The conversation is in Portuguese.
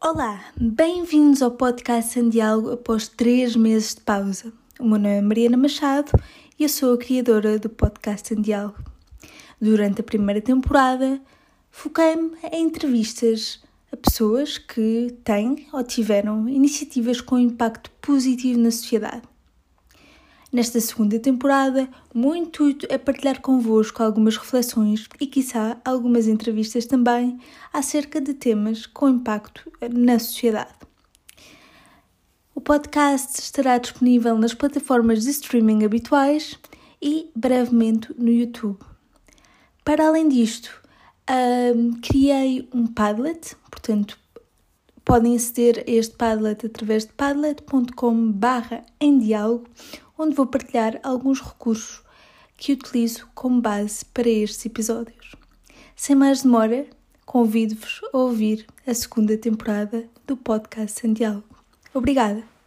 Olá, bem-vindos ao podcast Sem Diálogo após três meses de pausa. O meu nome é Mariana Machado e eu sou a criadora do podcast Sem Diálogo. Durante a primeira temporada, foquei-me em entrevistas a pessoas que têm ou tiveram iniciativas com impacto positivo na sociedade. Nesta segunda temporada, o meu intuito é partilhar convosco algumas reflexões e, quiçá, algumas entrevistas também acerca de temas com impacto na sociedade. O podcast estará disponível nas plataformas de streaming habituais e brevemente no YouTube. Para além disto, um, criei um Padlet, portanto, podem aceder a este Padlet através de padlet.com/barra em diálogo onde vou partilhar alguns recursos que utilizo como base para estes episódios. Sem mais demora, convido-vos a ouvir a segunda temporada do podcast Santiago. Obrigada!